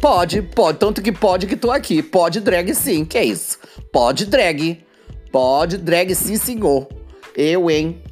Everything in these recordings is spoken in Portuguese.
Pode, pode. Tanto que pode que tô aqui. Pode drag sim. Que é isso? Pode drag. Pode drag sim, senhor. Eu, hein?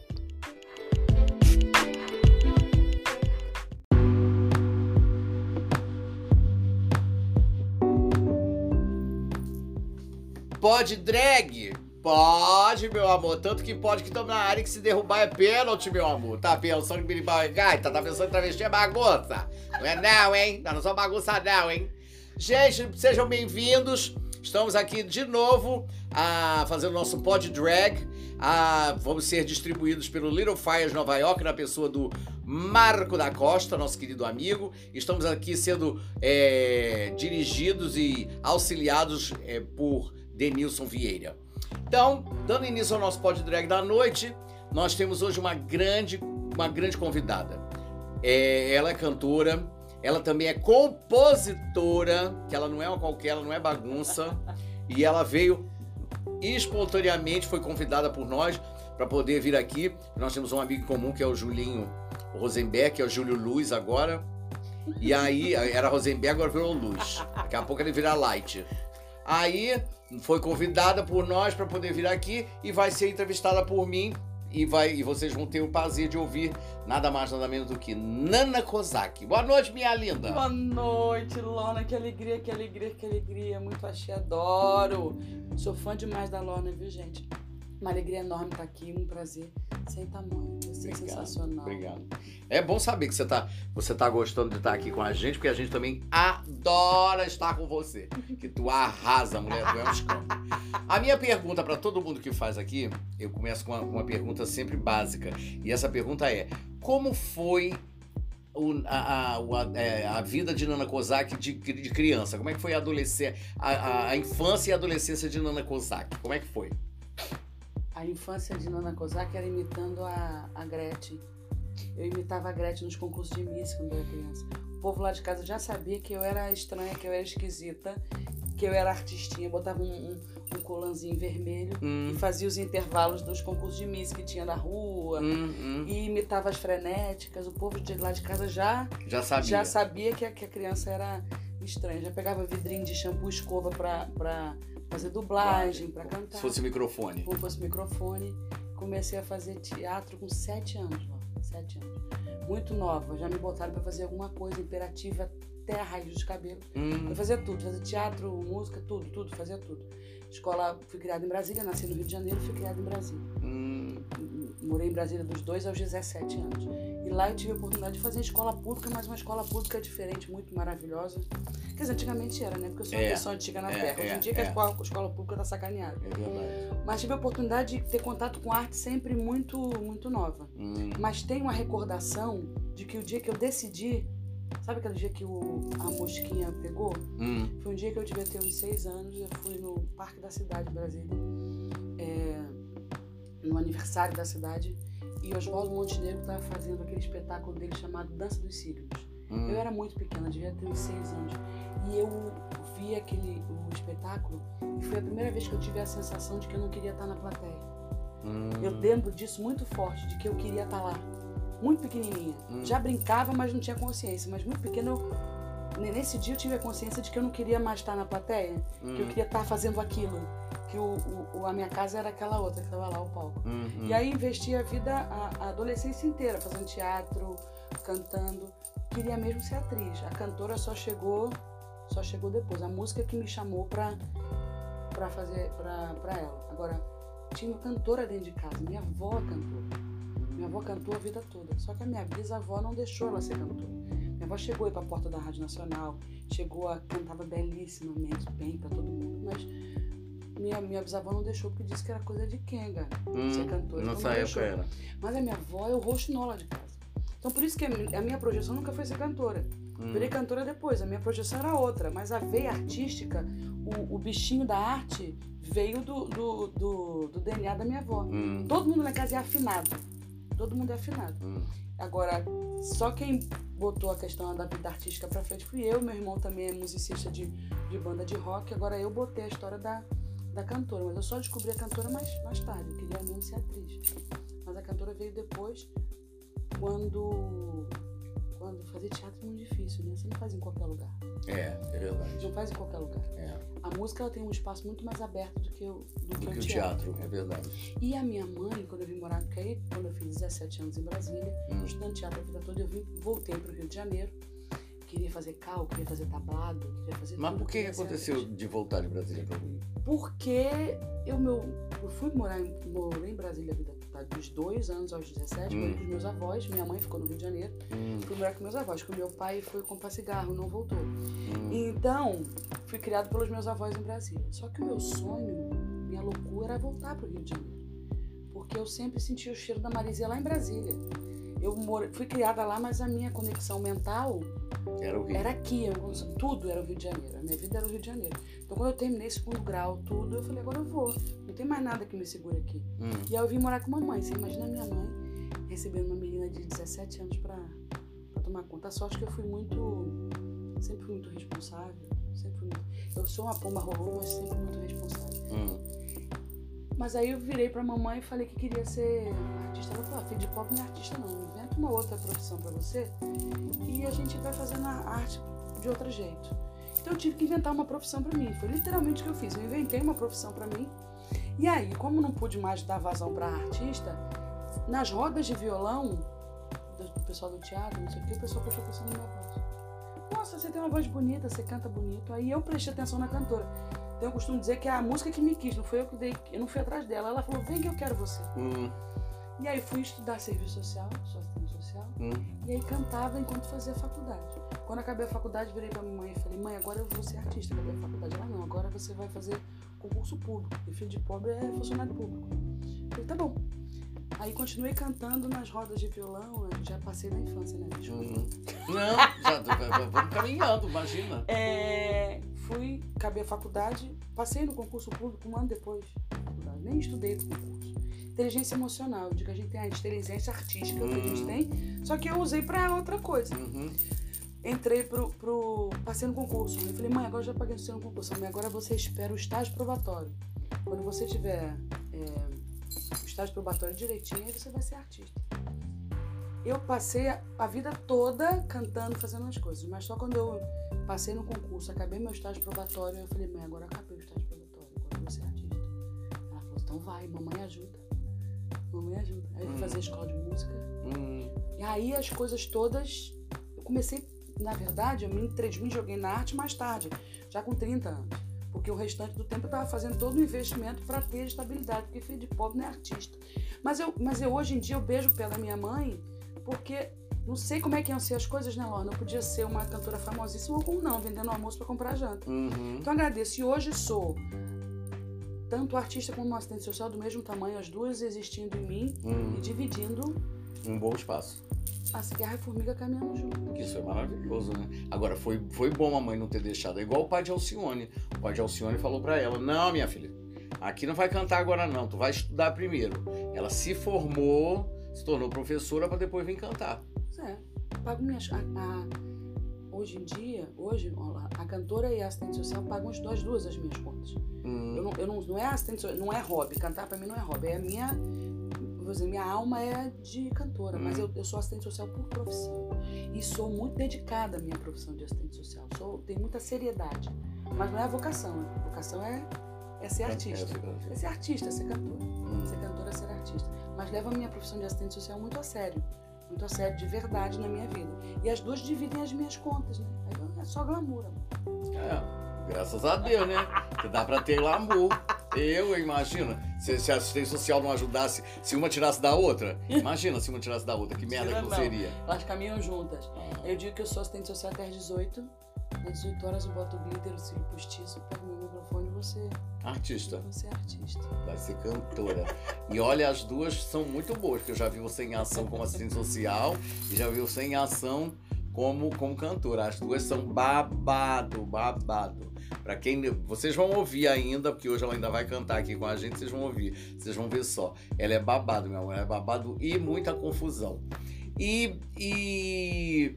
Pode drag? Pode, meu amor. Tanto que pode que estamos na área que se derrubar é pênalti, meu amor. Tá pensando que birimbau é gaita? Tá pensando que travesti é bagunça? Não é não, hein? Nós não somos bagunça não, hein? Gente, sejam bem-vindos. Estamos aqui de novo a fazer o nosso pod drag. A, vamos ser distribuídos pelo Little Fires Nova York na pessoa do Marco da Costa, nosso querido amigo. Estamos aqui sendo é, dirigidos e auxiliados é, por Denilson Vieira. Então, dando início ao nosso pod drag da noite, nós temos hoje uma grande, uma grande convidada. É, ela é cantora, ela também é compositora, que ela não é uma qualquer, ela não é bagunça. e ela veio espontaneamente, foi convidada por nós para poder vir aqui. Nós temos um amigo comum que é o Julinho Rosenberg, que é o Júlio Luz agora. E aí, era Rosenberg, agora virou Luz. Daqui a pouco ele vira Light. Aí foi convidada por nós para poder vir aqui e vai ser entrevistada por mim e vai e vocês vão ter o prazer de ouvir nada mais nada menos do que Nana Kozak. Boa noite, minha linda. Boa noite, Lona. Que alegria, que alegria, que alegria. Muito achei, adoro. Sou fã demais da Lona, viu, gente? Uma alegria enorme estar aqui, um prazer sem tamanho. Você é sensacional. Obrigado. É bom saber que você está você tá gostando de estar aqui com a gente, porque a gente também adora estar com você. Que tu arrasa, mulher, tu é um escândalo. A minha pergunta para todo mundo que faz aqui, eu começo com uma, uma pergunta sempre básica. E essa pergunta é: como foi o, a, a, é, a, vida de Nana Kozak de, de criança? Como é que foi a adolescência, a, a, infância e a adolescência de Nana Kozak? Como é que foi? A infância de Nana Kozak era imitando a, a Gretchen. Eu imitava a Gretchen nos concursos de Miss quando eu era criança. O povo lá de casa já sabia que eu era estranha, que eu era esquisita, que eu era artistinha. Botava um, um, um colanzinho vermelho hum. e fazia os intervalos dos concursos de Miss que tinha na rua. Hum, hum. E imitava as frenéticas. O povo de lá de casa já, já sabia, já sabia que, a, que a criança era estranha. Já pegava vidrinho de shampoo escova pra, pra fazer dublagem, para cantar. Se fosse microfone. Se fosse microfone. Comecei a fazer teatro com sete anos, sete anos. Muito nova, já me botaram para fazer alguma coisa imperativa até a raiz dos cabelos. Hum. Eu fazia tudo, fazia teatro, música, tudo, tudo, fazia tudo. Escola, fui criada em Brasília, nasci no Rio de Janeiro, fui criada em Brasília. Hum. Morei em Brasília dos 2 aos 17 anos. E lá eu tive a oportunidade de fazer escola pública, mas uma escola pública diferente, muito maravilhosa. Quer dizer, antigamente era, né? Porque eu sou uma é, pessoa antiga na é, Terra. Hoje em é, dia que a é. escola, a escola pública tá sacaneada. É verdade. Mas tive a oportunidade de ter contato com arte sempre muito, muito nova. Hum. Mas tem uma recordação de que o dia que eu decidi Sabe aquele dia que o, a mosquinha pegou? Hum. Foi um dia que eu devia ter uns seis anos. Eu fui no Parque da Cidade, Brasília. É, no aniversário da cidade. E Oswaldo Montenegro estava fazendo aquele espetáculo dele chamado Dança dos Cílios. Hum. Eu era muito pequena, devia ter uns seis anos. E eu vi aquele o espetáculo e foi a primeira vez que eu tive a sensação de que eu não queria estar na plateia. Hum. Eu lembro disso muito forte, de que eu queria estar lá. Muito pequenininha. Hum. Já brincava, mas não tinha consciência. Mas muito pequena, eu, nesse dia eu tive a consciência de que eu não queria mais estar na plateia, que eu hum. queria estar fazendo aquilo que o, o, a minha casa era aquela outra que estava lá, o palco. Uhum. E aí investi a vida, a, a, adolescência inteira, fazendo teatro, cantando. Queria mesmo ser atriz. A cantora só chegou, só chegou depois. A música que me chamou pra, pra fazer, pra, pra ela. Agora, tinha uma cantora dentro de casa. Minha avó cantou. Minha avó cantou a vida toda. Só que a minha bisavó não deixou ela ser cantora. Minha avó chegou aí pra porta da Rádio Nacional, chegou a cantava belíssimamente bem para todo mundo, mas minha, minha bisavó não deixou porque disse que era coisa de Kenga, hum, ser cantora. Então época era. Mas a minha avó é o lá de casa. Então por isso que a minha projeção nunca foi ser cantora. Hum. Virei cantora depois, a minha projeção era outra, mas a veia artística, o, o bichinho da arte veio do, do, do, do DNA da minha avó. Hum. Todo mundo na casa é afinado. Todo mundo é afinado. Hum. Agora, só quem botou a questão da vida artística pra frente fui eu. Meu irmão também é musicista de, de banda de rock. Agora eu botei a história da, da cantora, mas eu só descobri a cantora mais, mais tarde, eu queria mesmo ser atriz. Mas a cantora veio depois, quando, quando fazer teatro é muito difícil, né? Você não faz em qualquer lugar. É, é verdade. Não faz em qualquer lugar. É. A música ela tem um espaço muito mais aberto do que o, do, Do que o teatro. teatro, é verdade. E a minha mãe, quando eu vim morar, aí, quando eu fiz 17 anos em Brasília, Hum. estudando teatro a vida toda, eu vim, voltei para o Rio de Janeiro. Queria fazer cal, queria fazer tablado, queria fazer Mas tudo, por que, que aconteceu de voltar de Brasília para o Rio? Porque eu, meu, eu fui morar em, morei em Brasília a vida dos dois anos aos 17, Hum. morei com os meus avós, minha mãe ficou no Rio de Janeiro, Hum, fui morar com meus avós, o meu pai foi comprar cigarro, não voltou. hum. Então, fui criado pelos meus avós em Brasília. Só que o meu sonho, minha loucura era voltar para o Rio de Janeiro. Porque eu sempre sentia o cheiro da Marisia lá em Brasília. Eu more- fui criada lá, mas a minha conexão mental Era o Rio. era aqui. eu- tudo era o Rio de Janeiro. A minha vida era o Rio de Janeiro. Então, quando eu terminei segundo grau, tudo, eu falei, agora eu vou. Não tem mais nada que me segure aqui. Hum. E aí eu vim morar com mamãe. Você imagina a minha mãe recebendo uma menina de 17 anos pra, pra tomar conta. A sorte que eu fui muito. Sempre fui muito responsável. Sempre fui muito, eu sou uma pomba rolô, mas sempre muito responsável. Hum. Mas aí eu virei pra mamãe e falei que queria ser artista. Ela falou: ah, filho de pobre não é artista, não. Inventa uma outra profissão pra você e a gente vai fazendo a arte de outro jeito. Então eu tive que inventar uma profissão pra mim. Foi literalmente o que eu fiz. Eu inventei uma profissão pra mim. E aí, como não pude mais dar vazão pra artista, nas rodas de violão do, do pessoal do teatro, não sei o que, o pessoal prestou atenção na minha voz. Nossa, você tem uma voz bonita, você canta bonito. Aí eu prestei atenção na cantora. Então eu costumo dizer que é a música que me quis, não foi eu que dei, eu não fui atrás dela. Ela falou, vem que eu quero você. Hum. E aí fui estudar serviço social, sou assistente social, Hum. e aí cantava enquanto fazia faculdade. Quando acabei a faculdade, virei pra minha mãe e falei, mãe, agora eu vou ser artista. Acabei a faculdade. Ela, não, agora você vai fazer concurso público. E filho de pobre é funcionário público. Eu falei, tá bom. Aí continuei cantando nas rodas de violão, já passei na infância, né? Desculpa. Hum. Não, já vamos caminhando, imagina. É, fui, acabei a faculdade, passei no concurso público um ano depois. da faculdade. Nem estudei pro concurso. Inteligência emocional, digo que a gente tem a inteligência artística que a gente Uhum. tem, só que eu usei pra outra coisa. Uhum. Entrei pro, pro. Passei no concurso. Eu falei, mãe, agora já paguei o seu no concurso. Mãe, agora você espera o estágio probatório. Quando você tiver é, o estágio probatório direitinho, aí você vai ser artista. Eu passei a, a vida toda cantando, fazendo as coisas, mas só quando eu passei no concurso, acabei meu estágio probatório, eu falei, mãe, agora acabei o estágio probatório, agora eu vou ser artista. Ela falou, então vai, mamãe ajuda. Mamãe ajuda. Aí eu fui Hum. fazer escola de música. Hum. E aí as coisas todas. Eu comecei, na verdade, eu me, me joguei na arte mais tarde, já com 30 anos. Porque o restante do tempo eu estava fazendo todo o investimento para ter estabilidade, porque filho de pobre não é artista. Mas eu, mas eu hoje em dia eu beijo da minha mãe, porque não sei como é que iam ser as coisas, né, Lorna? Eu podia ser uma cantora famosíssima ou não, vendendo almoço para comprar janta. Uhum. Então agradeço. E hoje sou tanto artista como assistente social do mesmo tamanho, as duas existindo em mim e Hum. dividindo Um bom espaço. a cigarra e a formiga caminhando junto. Que Isso é maravilhoso, né? Agora, foi, foi bom a mãe não ter deixado. É igual o pai de Alcione. O pai de Alcione falou pra ela: Não, minha filha, aqui não vai cantar agora, não. Tu vai estudar primeiro. Ela se formou, se tornou professora pra depois vir cantar. É. Pago minhas. A, a- hoje em dia, hoje, a cantora e a assistente social pagam as duas, duas as minhas contas. Hum. Eu não, eu não, não é assistente social, não é hobby. Cantar pra mim não é hobby. É a minha. Vou dizer, minha alma é de cantora, mas Hum. eu, eu sou assistente social por profissão. E sou muito dedicada à minha profissão de assistente social. Sou, tenho muita seriedade. Mas não é a vocação. né? A vocação é, é ser artista. É ser artista, é ser cantora. Hum. Ser cantora é ser artista. Mas levo a minha profissão de assistente social muito a sério. Muito a sério, de verdade na minha vida. E as duas dividem as minhas contas, né? Aí É só glamour, amor. É, graças a Deus, né? Que dá pra ter glamour. Eu, imagina, se, se a assistente social não ajudasse, se uma tirasse da outra, imagina se uma tirasse da outra, que merda Tira que não seria. Elas caminham juntas. Eu digo que eu sou assistente social até às 18. Às 18 horas eu boto o glitter, o cílio postiço, pego meu microfone você, Artista, você é artista. vai ser cantora. E olha, as duas são muito boas, porque eu já vi você em ação como assistente social e já vi você em ação como, como cantora. As duas são babado, babado. Pra quem. Vocês vão ouvir ainda, porque hoje ela ainda vai cantar aqui com a gente, vocês vão ouvir. Vocês vão ver só. Ela é babado, meu amor. Ela é babado e muita confusão. E. e...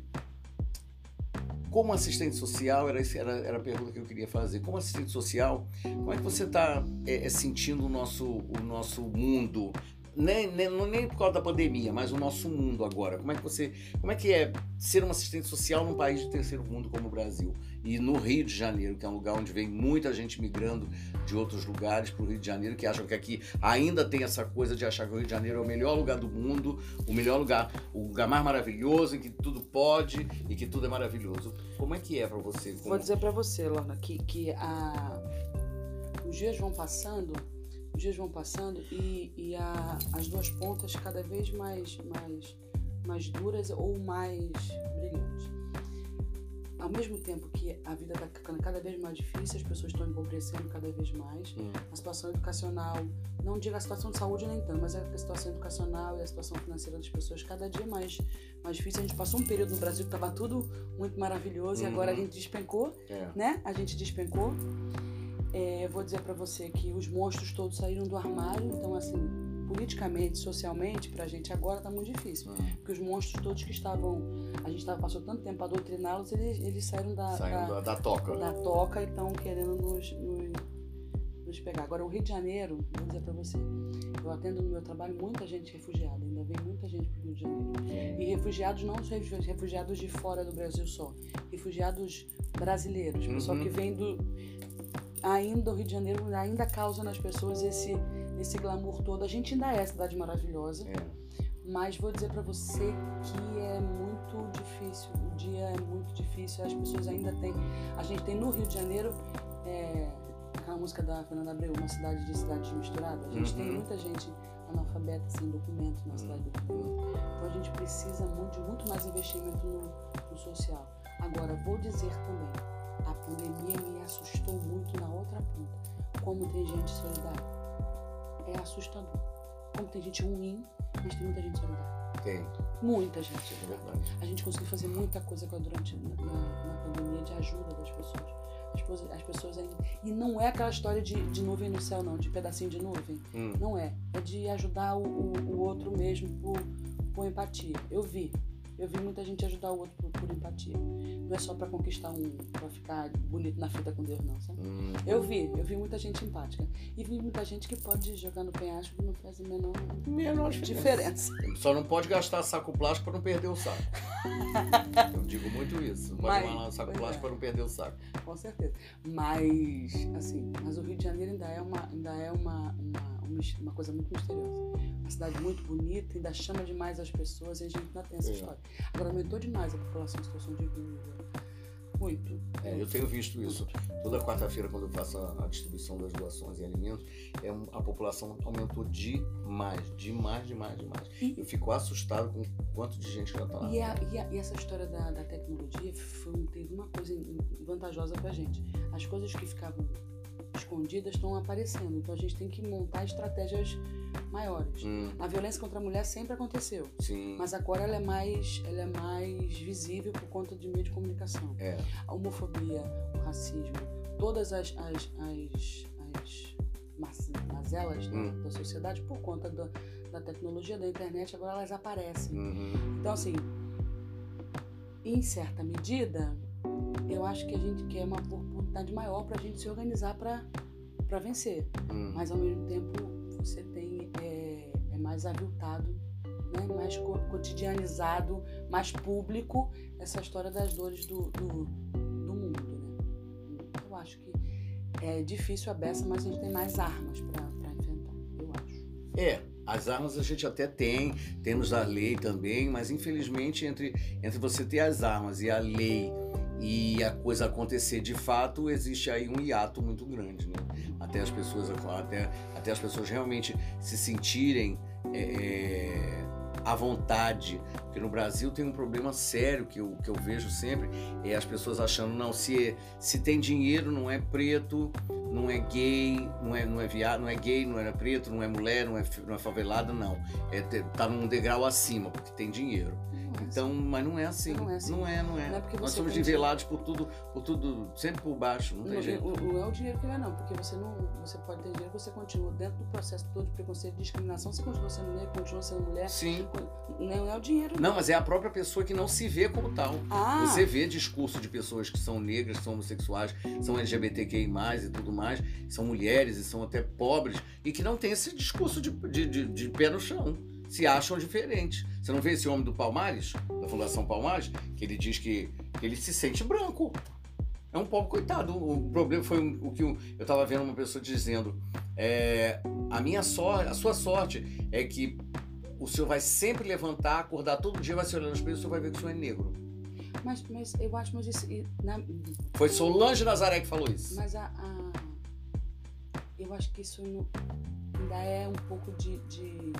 Como assistente social, era, era, era a pergunta que eu queria fazer. Como assistente social, como é que você está sentindo o nosso, o nosso mundo nem, nem, nem por causa da pandemia, mas o nosso mundo agora. Como é que você, como é que é ser um assistente social num país de terceiro mundo como o Brasil? E no Rio de Janeiro, que é um lugar onde vem muita gente migrando de outros lugares para o Rio de Janeiro, que acham que aqui ainda tem essa coisa de achar que o Rio de Janeiro é o melhor lugar do mundo, o melhor lugar, o lugar mais maravilhoso, em que tudo pode e que tudo é maravilhoso. Como é que é para você? Como... Vou dizer para você, Lorna, que, que a... os dias vão passando os dias vão passando e, e a, as duas pontas cada vez mais, mais, mais duras ou mais brilhantes. Ao mesmo tempo que a vida está ficando cada vez mais difícil, as pessoas estão empobrecendo cada vez mais, hum. a situação educacional, não digo a situação de saúde nem tanto, mas a situação educacional e a situação financeira das pessoas cada dia mais, mais difícil. A gente passou um período no Brasil que estava tudo muito maravilhoso uhum. e agora a gente despencou, é. né? A gente despencou. É, vou dizer para você que os monstros todos saíram do armário, então assim, politicamente, socialmente, pra gente agora tá muito difícil. Uhum. Porque os monstros todos que estavam. A gente tava, passou tanto tempo a doutriná-los, eles, eles saíram da, saíram da, da, toca. Da toca e estão querendo nos, nos, nos, pegar. Agora, o Rio de Janeiro, vou dizer para você, eu atendo no meu trabalho muita gente refugiada, ainda vem muita gente pro Rio de Janeiro. E refugiados não são refugiados de fora do Brasil só, refugiados brasileiros, uhum. pessoal que vem do ainda o Rio de Janeiro ainda causa nas pessoas esse esse glamour todo. A gente ainda é cidade maravilhosa, é. mas vou dizer para você que é muito difícil. O dia é muito difícil. As pessoas ainda têm. A gente tem no Rio de Janeiro é, aquela música da Fernanda Abreu, uma cidade de cidades misturadas. A gente uhum. tem muita gente analfabeta sem documento na cidade do Rio. Então a gente precisa muito, de muito mais investimento no, no social. Agora, vou dizer também a pandemia me assustou muito na outra ponta. Como tem gente solidária. É assustador. Como tem gente ruim, mas tem muita gente solidária. Tem. Muita gente. É verdade. A gente conseguiu fazer muita coisa durante na, na pandemia de ajuda das pessoas. As pessoas, as pessoas ainda. E não é aquela história de, de nuvem no céu, não, de pedacinho de nuvem. Hum. Não é. É de ajudar o, o, o outro mesmo por, por empatia. Eu vi. Eu vi muita gente ajudar o outro por, por empatia. Não é só para conquistar um, para ficar bonito na fita com Deus, não, sabe? Uhum. Eu vi, eu vi muita gente empática. E vi muita gente que pode jogar no penhasco que não faz a menor, menor diferença. Só não pode gastar saco plástico para não perder o saco. eu digo muito isso. Não pode Mas, saco plástico é. para não perder o saco. Com certeza. Mas, assim, mas o Rio de Janeiro ainda é uma, ainda é uma, uma, uma coisa muito misteriosa. Uma cidade muito bonita, ainda chama demais as pessoas e a gente ainda tem essa é. história. Agora aumentou demais a população em situação de rua. Muito. É, eu tenho visto isso. Toda quarta-feira, quando eu faço a, a, distribuição das doações e alimentos, é um, a população aumentou demais, demais, demais, demais. E, eu fico assustado com o quanto de gente já está lá. E, a, e, a, e, essa história da, da tecnologia foi, teve uma coisa vantajosa para gente. As coisas que ficavam escondidas estão aparecendo. Então a gente tem que montar estratégias maiores. Hum. A violência contra a mulher sempre aconteceu. Sim. Mas agora ela é mais, ela é mais visível por conta de meio de comunicação. É. A homofobia, o racismo, todas as, as, as, as mazelas hum. da, sociedade por conta da, da tecnologia, da internet, agora elas aparecem. Uhum. Então, assim, em certa medida, eu acho que a gente quer uma oportunidade maior para a gente se organizar para vencer. Hum. Mas ao mesmo tempo você tem é, é mais aviltado, né? mais co cotidianizado, mais público essa história das dores do, do, do mundo. Né? Eu acho que é difícil a beça, mas a gente tem mais armas para enfrentar, eu acho. É, as armas a gente até tem, temos a lei também, mas infelizmente entre, entre você ter as armas e a lei e a coisa acontecer de fato, existe aí um hiato muito grande, né? Até as pessoas, até, até as pessoas realmente se sentirem é, é, à vontade. Porque no Brasil tem um problema sério que eu, que eu vejo sempre, é as pessoas achando, não, se, se tem dinheiro, não é preto, não é gay, não é, não é viado, não é gay, não é preto, não é mulher, não é, não é favelada, não. É, tá num degrau acima, porque tem dinheiro. É então, assim. mas não é assim. Não é assim. Não é, não é. Não é Nós somos nivelados por tudo, por tudo, sempre por baixo, não tem Não, jeito. não é o dinheiro que vai, não, porque você não. Você pode ter dinheiro, você continua dentro do processo todo de preconceito e discriminação, você continua sendo negro, continua sendo mulher. Sim. Não é o dinheiro. Não, mas é a própria pessoa que não se vê como tal. Ah, Você vê discurso de pessoas que são negras, são homossexuais, são LGBTQI, e tudo mais, são mulheres e são até pobres, e que não tem esse discurso de, de, de- de pé no chão. Se acham diferentes. Você não vê esse homem do Palmares, da Fundação Palmares, que ele diz que, que ele se sente branco. É um pobre coitado. O problema foi o que eu estava vendo uma pessoa dizendo. é, a minha sorte, a sua sorte é que o senhor vai sempre levantar, acordar todo dia, vai se olhar no espelho e o senhor vai ver que o senhor é negro. mas, mas eu acho, mas isso. na- Foi Solange Nazaré que falou isso. mas a, a- Eu acho que isso não- ainda é um pouco de, de.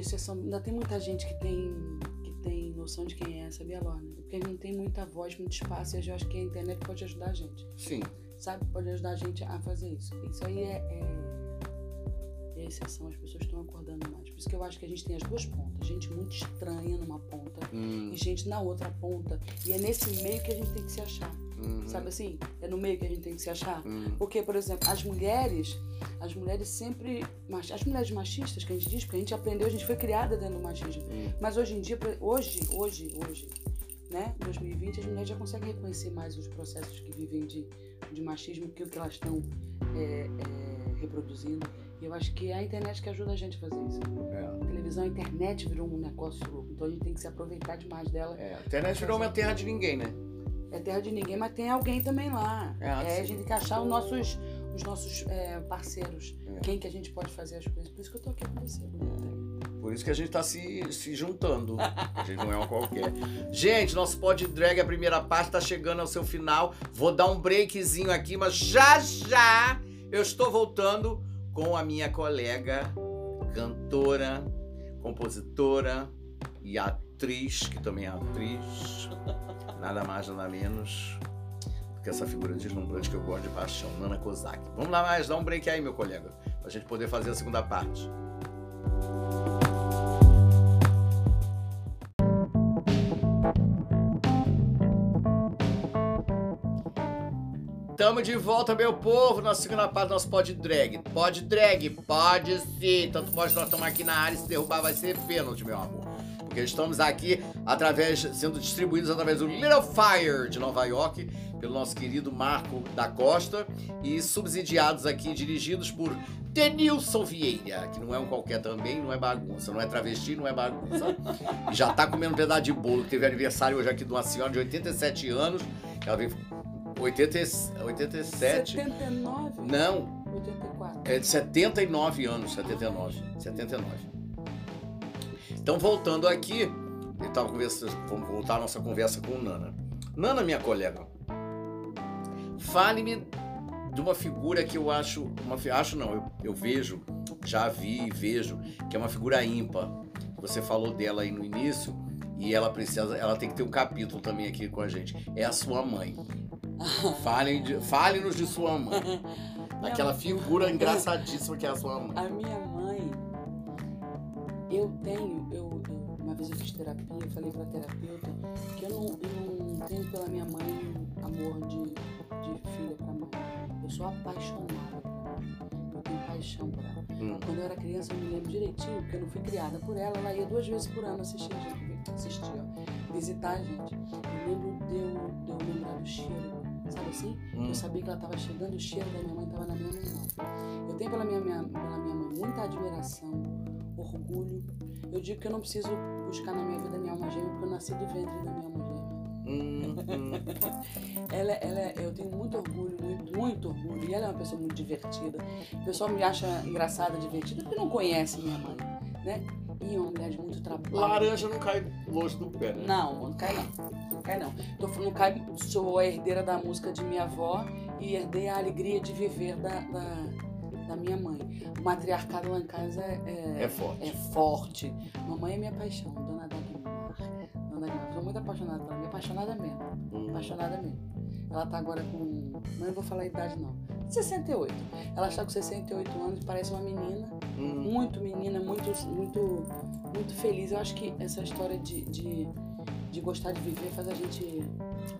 De exceção. Ainda tem muita gente que tem. que tem noção de quem é, sabia, Lorna? Porque a gente não tem muita voz, muito espaço, e eu acho que a internet pode ajudar a gente. Sim. sabe? Pode ajudar a gente a fazer isso. Isso aí é, é, é exceção, as pessoas estão acordando mais. Por isso que eu acho que a gente tem as duas pontas. Gente muito estranha numa ponta Hum, e gente na outra ponta. E é nesse meio que a gente tem que se achar. Uhum, Sabe assim? É no meio que a gente tem que se achar. hum, Porque, por exemplo, as mulheres, as mulheres sempre. As mulheres machistas que a gente diz, porque a gente aprendeu, a gente foi criada dentro do machismo. hum. Mas hoje em dia, hoje, hoje, hoje, né, 2020, as mulheres já conseguem reconhecer mais os processos que vivem de, de machismo que o que elas estão é, é, reproduzindo. E eu acho que é a internet que ajuda a gente a fazer isso. É, A televisão, a internet virou um negócio louco. Então a gente tem que se aproveitar demais dela. é. A internet virou uma terra de ninguém, né? É terra de ninguém, mas tem alguém também lá. É, É, a gente tem que achar os nossos, os nossos é, parceiros. É. Quem que a gente pode fazer as coisas. Por isso que eu tô aqui com você, bonita. Por isso que a gente tá se, se juntando. A gente não é um qualquer. Gente, nosso pod drag, a primeira parte, tá chegando ao seu final. Vou dar um breakzinho aqui, mas já já eu estou voltando com a minha colega, cantora, compositora e atriz, que também é atriz. Nada mais, nada menos do que essa figura deslumbrante que eu gosto de paixão, Nana Kozak. Vamos lá mais, dá um break aí, meu colega, pra gente poder fazer a segunda parte. Tamo de volta, meu povo, na segunda parte do nosso pod drag. Pod drag, pode sim. Tanto pode nós estamos aqui na área e se derrubar vai ser pênalti, meu amor. Estamos aqui através, sendo distribuídos através do Little Fire de Nova York, pelo nosso querido Marco da Costa, e subsidiados aqui, dirigidos por Denilson Vieira, que não é um qualquer também, não é bagunça, não é travesti, não é bagunça. E já tá comendo um pedaço de bolo, teve aniversário hoje aqui de uma senhora de 87 anos. Ela veio 80, 87. 79? Não, 84. é de 79 anos, 79. 79. Então, voltando aqui, eu tava conversando, vamos voltar a nossa conversa com o Nana. Nana, minha colega, fale-me de uma figura que eu acho, uma, acho não, eu, eu vejo, já vi e vejo, que é uma figura ímpar. Você falou dela aí no início e ela precisa, ela tem que ter um capítulo também aqui com a gente. É a sua mãe. Fale de- Fale-nos de sua mãe. Aquela figura engraçadíssima que é a sua mãe. A minha mãe, eu tenho, eu, eu- uma vez eu fiz terapia, eu falei pra terapeuta que eu não, eu não tenho pela minha mãe amor de, de filha pra mãe. Eu sou apaixonada por ela. Eu tenho paixão por ela. Hum. Quando eu era criança, eu me lembro direitinho, porque eu não fui criada por ela, ela ia duas vezes por ano assistir a gente, assistir, ó, visitar a gente. Eu lembro de eu, de eu lembrar do cheiro, sabe assim? Hum. Eu sabia que ela estava chegando, o cheiro da minha mãe estava na minha mão. Eu tenho pela minha, minha- pela minha mãe muita admiração, orgulho. Eu digo que eu não preciso buscar na minha vida minha alma gêmea, porque eu nasci do ventre da minha alma gêmea. Hum, hum. Ela, ela, é- eu tenho muito orgulho, muito, muito orgulho. E ela é uma pessoa muito divertida. O pessoal me acha engraçada, divertida, porque não conhece minha mãe, né? E é uma mulher de muito trabalho. Laranja não cai longe do pé, né? Não, não cai não. Não cai não. Tô falando, cai, sou a herdeira da música de minha avó e herdei a alegria de viver da, da, da minha mãe. O matriarcado lá em casa é, É forte. é forte. Mamãe é minha paixão, dona Dagmar. Dona Dagmar, sou muito apaixonada por ela, minha apaixonada mesmo. Hum. Apaixonada mesmo. Ela tá agora com. Não vou falar a idade não. 68. Ela está com 68 anos, parece uma menina, hum. muito menina, muito, muito, muito feliz. Eu acho que essa história de, de de gostar de viver faz a gente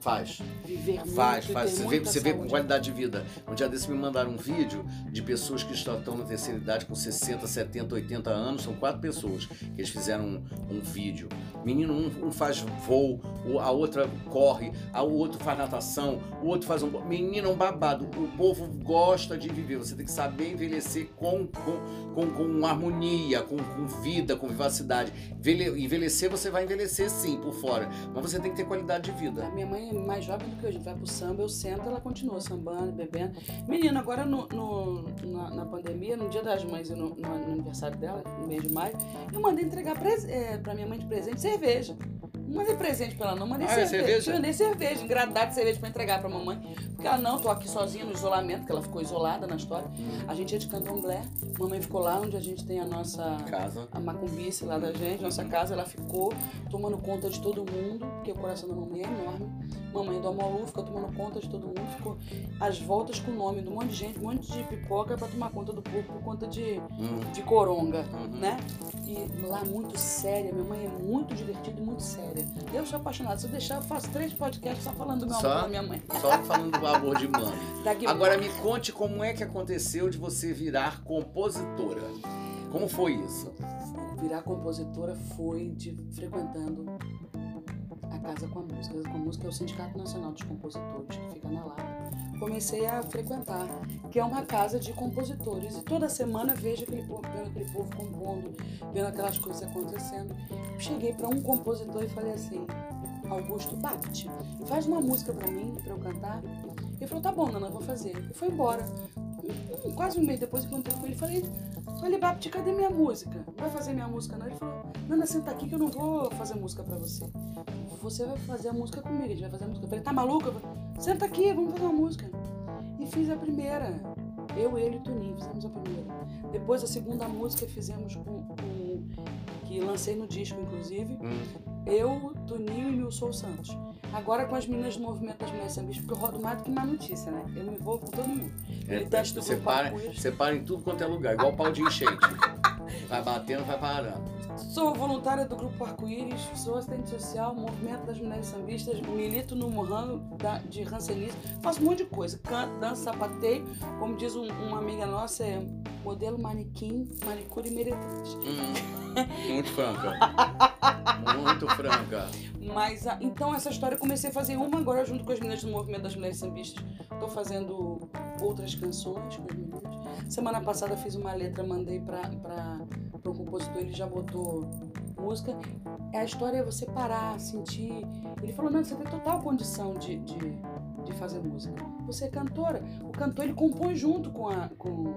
faz. Viver faz muito, faz você vê, você vê com qualidade de vida. Um dia desse me mandaram um vídeo de pessoas que estão na terceira idade com 60 70 80 anos. São quatro pessoas que eles fizeram um, um vídeo. Menino um, um, faz voo a outra corre a outro faz natação o outro faz um menino é um babado. O povo gosta de viver. Você tem que saber envelhecer com com, com, com harmonia com, com vida com vivacidade. Envelhecer você vai envelhecer sim por fora fora. Mas você tem que ter qualidade de vida. A minha mãe é mais jovem do que gente vai pro samba, eu sento, ela continua sambando, bebendo. Menina, agora no, no na, na, pandemia, no dia das mães, no, no, aniversário dela, no mês de maio, eu mandei entregar é, pra minha mãe de presente cerveja. Não mandei presente pra ela, não. Mandei ah, é cerveja. cerveja. Mandei cerveja, engradado de cerveja pra entregar pra mamãe. Porque ela, não, tô aqui sozinha no isolamento, que ela ficou isolada na história. A gente é de candomblé. Mamãe ficou lá onde a gente tem a nossa... Casa. A macumbice lá da gente, nossa casa. Ela ficou tomando conta de todo mundo, porque o coração da mamãe é enorme. Mamãe do Amalu ficou tomando conta de todo mundo. Ficou às voltas com o nome de um monte de gente, um monte de pipoca pra tomar conta do povo por conta de, hum. de coronga, uhum. né? E lá muito séria. Minha mãe é muito divertida e muito séria. Eu sou apaixonada. Se eu deixar, eu faço três podcasts só falando do meu só, amor da minha mãe. Só falando do amor de mãe. Agora me conte como é que aconteceu de você virar compositora. Como foi isso? Virar compositora foi de frequentando Casa com a Música. Com a Música é o Sindicato Nacional dos Compositores, que fica na Lapa. Comecei a frequentar, que é uma casa de compositores. E toda semana vejo aquele povo, vendo aquele povo compondo, vendo aquelas coisas acontecendo. Cheguei para um compositor e falei assim: Augusto Bapt, faz uma música para mim, para eu cantar. Ele falou: tá bom, Nana, vou fazer. E foi embora. Quase um mês depois encontrei com ele e falei: Falei, Bapt, cadê minha música? Vai fazer minha música, não? Ele falou: Nana, senta aqui que eu não vou fazer música para você você vai fazer a música comigo, a gente vai fazer a música. Eu falei, tá maluca? Senta aqui, vamos fazer uma música. E fiz a primeira. Eu, ele e o Toninho fizemos a primeira. Depois a segunda música fizemos com, com que lancei no disco, inclusive. Hum. Eu, Toninho e Nilson Santos. Agora com as meninas do movimento das mulheres sambistas, porque eu rodo mais do que má notícia, né? Eu me envolvo com todo mundo. É, você, para, você para em tudo quanto é lugar, igual pau de enchente. vai batendo, vai parando. Sou voluntária do Grupo Arco-Íris, sou assistente social, movimento das mulheres sambistas, milito no Morrano de Rancenismo, faço um monte de coisa, canto, danço, sapateio, como diz um, uma amiga nossa, é modelo manequim, manicure e meretriz. Hum, muito franca. muito franca. Mas, então, essa história eu comecei a fazer uma agora junto com as meninas do movimento das mulheres sambistas. Estou fazendo outras canções com as meninas. Semana passada fiz uma letra, mandei para o compositor, ele já botou música. A história é você parar, sentir. Ele falou: não, você tem total condição de, de, de fazer música. Você é cantora. O cantor ele compõe junto com, a, com,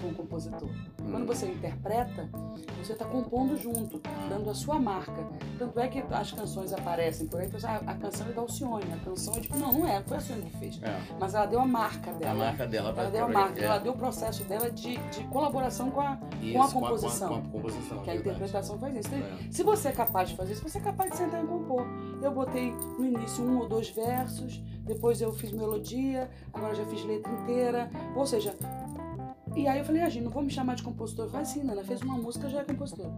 com o compositor. Quando você interpreta, você está compondo junto, dando a sua marca. Tanto é que as canções aparecem por aí, ah, a canção é da Alcione, a canção é tipo, não, não é, foi a Alcione que fez. É. Mas ela deu a marca dela. A marca dela. Ela deu a marca, é. ela deu o processo dela de, de colaboração com a, isso, com a composição. Com a, com a, com a composição. Que a interpretação faz isso. É. Se você é capaz de fazer isso, você é capaz de sentar e compor. Eu botei no início um ou dois versos, depois eu fiz melodia, agora já fiz letra inteira. Ou seja, e aí eu falei, ah, gente, não vou me chamar de compositor. Falei assim, Nana, fez uma música, já é compositor.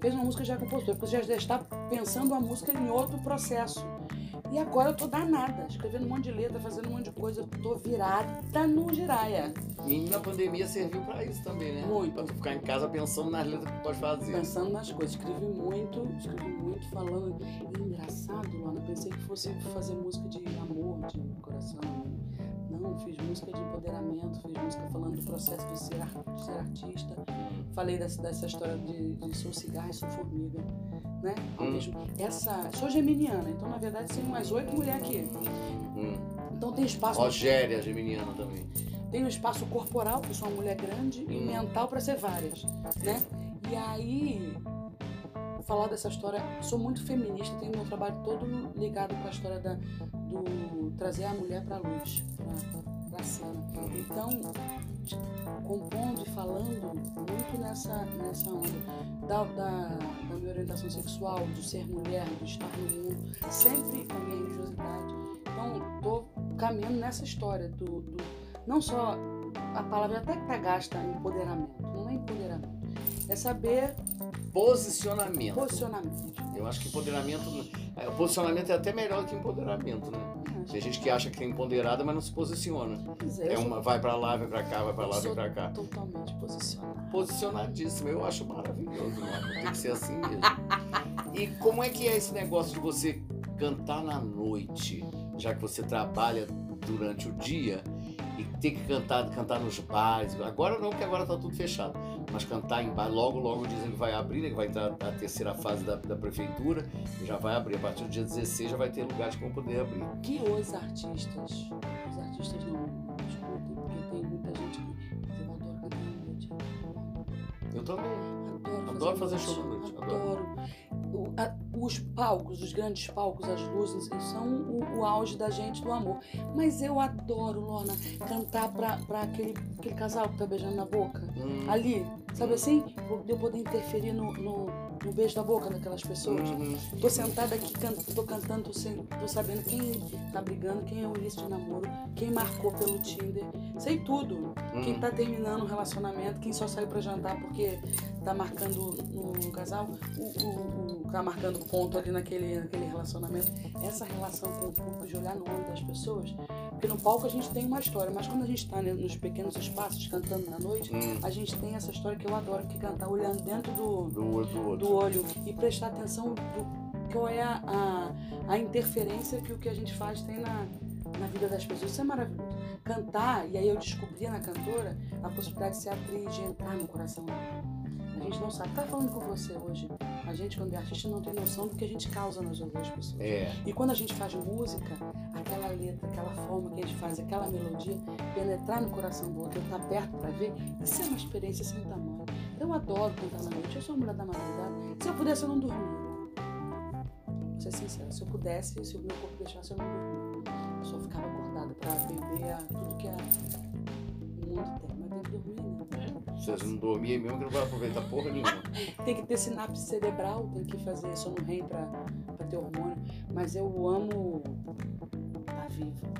Fez uma música, já é compositor. Porque você já está pensando a música em outro processo. E agora eu tô danada, escrevendo um monte de letra, fazendo um monte de coisa, eu tô virada no giraia. E na pandemia serviu pra isso também, né? Muito. Pra ficar em casa pensando nas letras que tu pode fazer. Pensando nas coisas. Escrevi muito, escrevi muito, falando. E engraçado, Luana, pensei que fosse fazer música de amor, de coração. Fiz música de empoderamento, fiz música falando do processo de ser, de ser artista. Falei dessa, dessa história de, de sou cigarro e sou formiga. Né? Hum. Essa, sou geminiana, então na verdade tem umas oito mulheres aqui. Hum. Então tem espaço. Rogéria, geminiana também. Tem um espaço corporal, que sou uma mulher grande, hum. e mental para ser várias. Né? E aí, falar dessa história, sou muito feminista, tenho meu trabalho todo ligado com a história da, do trazer a mulher para a luz, para a cena. Então, compondo e falando muito nessa, nessa onda da, da, da minha orientação sexual, de ser mulher, de estar no mundo, sempre com a minha religiosidade. Então, estou caminhando nessa história do, do não só a palavra até que tá gasta empoderamento, não é empoderamento. É saber posicionamento. Posicionamento. Eu acho que empoderamento, é, o posicionamento é até melhor que empoderamento, né? Tem gente que acha que é empoderada, mas não se posiciona. É, é uma, vai para lá, vai para cá, vai para lá, vai para cá. Totalmente posicionada. Posicionadíssimo, eu acho maravilhoso, mano. Tem que ser assim mesmo. E como é que é esse negócio de você cantar na noite, já que você trabalha durante o dia e ter que cantar, cantar nos bares. Agora não, porque agora tá tudo fechado. Mas cantar em bar, logo, logo dizem que vai abrir, né, que vai entrar a terceira fase da, da prefeitura e já vai abrir. A partir do dia 16 já vai ter lugares que vão poder abrir. Que os artistas, os artistas não escutem, porque tem muita gente que eu adoro cantar à noite. Eu também. Adoro, adoro fazer, fazer show à noite. Adoro. adoro os palcos, os grandes palcos, as luzes, são o, o, auge da gente do amor. Mas eu adoro, Lorna, cantar pra, pra aquele, aquele casal que tá beijando na boca. Hum. Ali, sabe assim? Eu poder interferir no, no, no, beijo da boca daquelas pessoas. Hum. Tô sentada aqui, can, tô cantando, tô, tô sabendo quem tá brigando, quem é o início de namoro, quem marcou pelo Tinder. Sei tudo. Hum. Quem tá terminando um relacionamento, quem só saiu pra jantar porque tá marcando no casal. o, o, o tá marcando ponto ali naquele, naquele relacionamento. Essa relação com o público, de olhar no olho das pessoas. Porque no palco a gente tem uma história, mas quando a gente está né, nos pequenos espaços cantando na noite, hum. a gente tem essa história que eu adoro, que cantar olhando dentro do, do, do, do olho e prestar atenção do, qual é a, a, a interferência que o que a gente faz tem na, na vida das pessoas. Isso é maravilhoso. Cantar, e aí eu descobri na cantora a possibilidade de ser atriz, de entrar no coração dela gente não sabe. Tá falando com você hoje. A gente, quando é artista, não tem noção do que a gente causa nas outras pessoas. É. E quando a gente faz música, aquela letra, aquela forma que a gente faz, aquela melodia, penetrar no coração do outro, estar perto para ver, isso é uma experiência sem tamanho. Eu adoro cantar na noite. Eu sou uma mulher da madrugada. Se eu pudesse, eu não dormia. Vou ser sincera. Se eu pudesse, se o meu corpo deixasse, eu não dormia. Eu só ficava acordada para beber tudo que a... o mundo tem. Mas tem que dormir, né? Vocês não dormir mesmo que não vai aproveitar porra nenhuma. tem que ter sinapse cerebral, tem que fazer sono REM pra, pra ter hormônio. Mas eu amo estar tá vivo.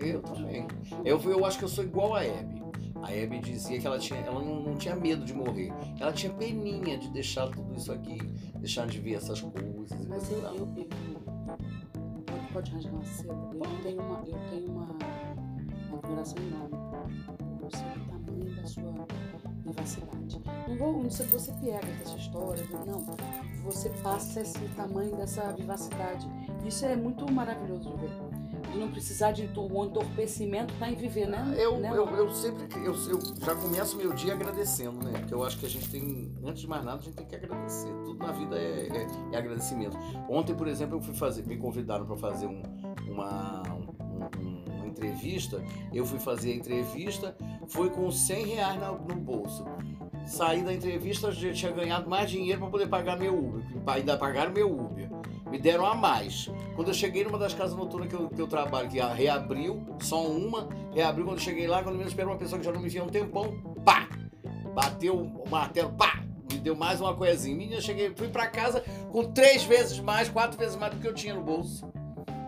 Eu também. Eu, eu acho que eu sou igual a Hebe. A Hebe dizia que ela, tinha, ela não, não tinha medo de morrer. Ela tinha peninha de deixar tudo isso aqui, deixar de ver essas coisas. Mas eu, eu, eu, pode rasgar uma seda. Eu tenho uma, eu tenho uma, uma admiração enorme por você, o tamanho da sua vivacidade. Não vou, não sei, você pega essa história, não. Você passa esse tamanho dessa vivacidade. Isso é muito maravilhoso de ver. De não precisar de um entorpecimento para em viver, né? Eu, né, eu, eu, sempre eu, eu já começo meu dia agradecendo, né? Porque eu acho que a gente tem, antes de mais nada, a gente tem que agradecer. Tudo na vida é, é, é agradecimento. Ontem, por exemplo, eu fui fazer, me convidaram para fazer um, uma, um, uma entrevista. Eu fui fazer a entrevista, foi com 100 reais no bolso. Saí da entrevista, já tinha ganhado mais dinheiro para poder pagar meu Uber. Ainda pagaram meu Uber. Me deram a mais. Quando eu cheguei numa das casas noturnas que eu, que eu trabalho, que reabriu, só uma, reabriu. Quando eu cheguei lá, quando eu me esperou uma pessoa que já não me via um tempão, pá! Bateu o martelo, pá! Me deu mais uma coisinha. Menina, cheguei, fui para casa com três vezes mais, quatro vezes mais do que eu tinha no bolso.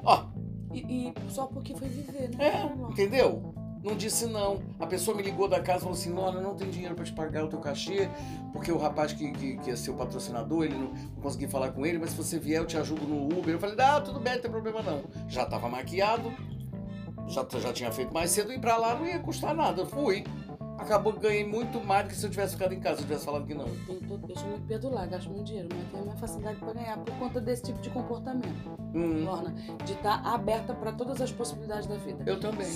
Ó. E, e só porque foi viver, né? É, entendeu? Não disse não. A pessoa me ligou da casa e falou assim: Lona, não tem dinheiro para te pagar o teu cachê, porque o rapaz que, que, que é seu patrocinador, ele não, não consegui falar com ele, mas se você vier, eu te ajudo no Uber. Eu falei: Ah, tudo bem, não tem problema não. Já estava maquiado, já, já tinha feito mais cedo, e para lá não ia custar nada. Eu fui. Acabou que ganhei muito mais do que se eu tivesse ficado em casa, se eu tivesse falado que não. Eu, eu sou muito pedular, gasto muito dinheiro, mas tenho a minha facilidade para ganhar por conta desse tipo de comportamento. Hum. Lorna, de estar tá aberta para todas as possibilidades da vida. Eu também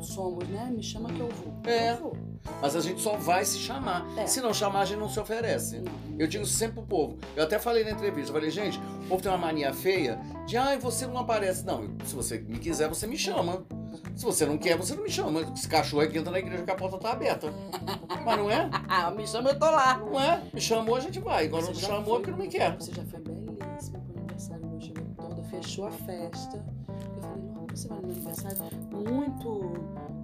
somos, né? Me chama que eu vou. É. Eu vou. Mas a gente só vai se chamar. É. Se não chamar, a gente não se oferece. Eu digo sempre pro povo. Eu até falei na entrevista, eu falei, gente, o povo tem uma mania feia de, ai, você não aparece. Não, se você me quiser, você me chama. Se você não quer, você não me chama. Esse cachorro é que entra na igreja que a porta tá aberta. Mas não é? Ah, me chama, eu tô lá. Não é? Me chamou, a gente vai. Agora não chamou foi, porque não me quer. Você já foi belíssima pro aniversário meu, chegou toda, fechou a festa. Eu falei, não, você vai no aniversário muito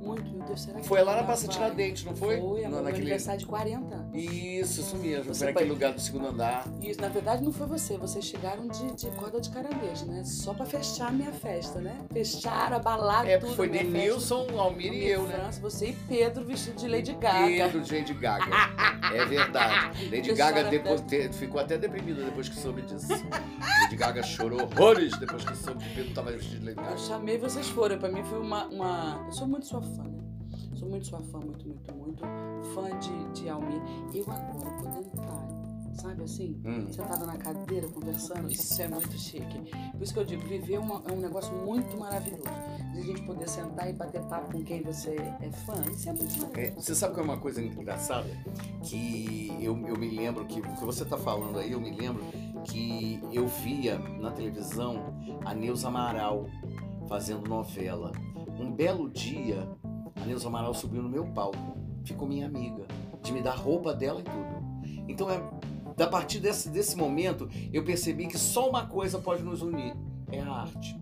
Muito, meu Deus, será que Foi lá na? Tiradentes, não foi? Foi, meu naquele- aniversário de 40. Isso, isso mesmo. Foi naquele lugar do segundo andar. Isso, na verdade, não foi você. Vocês chegaram de, de corda de caranguejo, né? Só pra fechar a minha festa, né? Fechar, abalar É, tudo. foi. Denilson, Almir e eu, né? França, você e Pedro vestido de Lady Gaga. Pedro de Lady Gaga. É verdade. Lady Gaga depois te- ficou até deprimida depois que soube disso. Lady Gaga chorou horrores depois que soube que Pedro tava vestido de Lady Eu Gaga. chamei vocês foram. Pra mim foi uma, uma. Eu sou muito sua fã, né? Muito sua fã, muito, muito, muito. Fã de, de Almir. Eu agora, podendo estar, sabe assim? Hum. Sentada na cadeira, conversando, isso é muito chique. Por isso que eu digo, viver uma- é um negócio muito maravilhoso. De a gente poder sentar e bater papo com quem você é fã, isso é muito É, maravilhoso. você sabe que é uma coisa engraçada? Que eu, eu me lembro que o que você tá falando aí, eu me lembro que eu via na televisão a Neuza Amaral fazendo novela. Um belo dia, a Neuza Amaral subiu no meu palco, ficou minha amiga, de me dar roupa dela e tudo. Então é a partir desse, desse momento eu percebi que só uma coisa pode nos unir, é a arte.